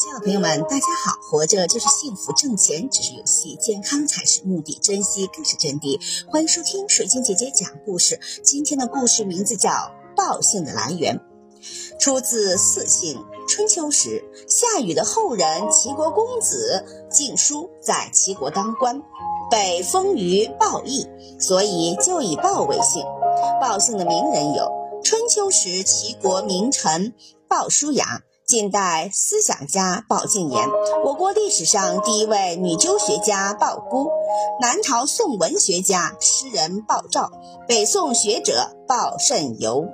亲爱的朋友们，大家好！活着就是幸福，挣钱只是游戏，健康才是目的，珍惜更是真谛。欢迎收听水晶姐姐讲故事。今天的故事名字叫《报信的来源》，出自《四姓》。春秋时，夏禹的后人齐国公子晋叔在齐国当官，被封于鲍邑，所以就以鲍为姓。鲍姓的名人有春秋时齐国名臣鲍叔牙。近代思想家鲍敬言，我国历史上第一位女纠学家鲍姑，南朝宋文学家诗人鲍照，北宋学者鲍慎游。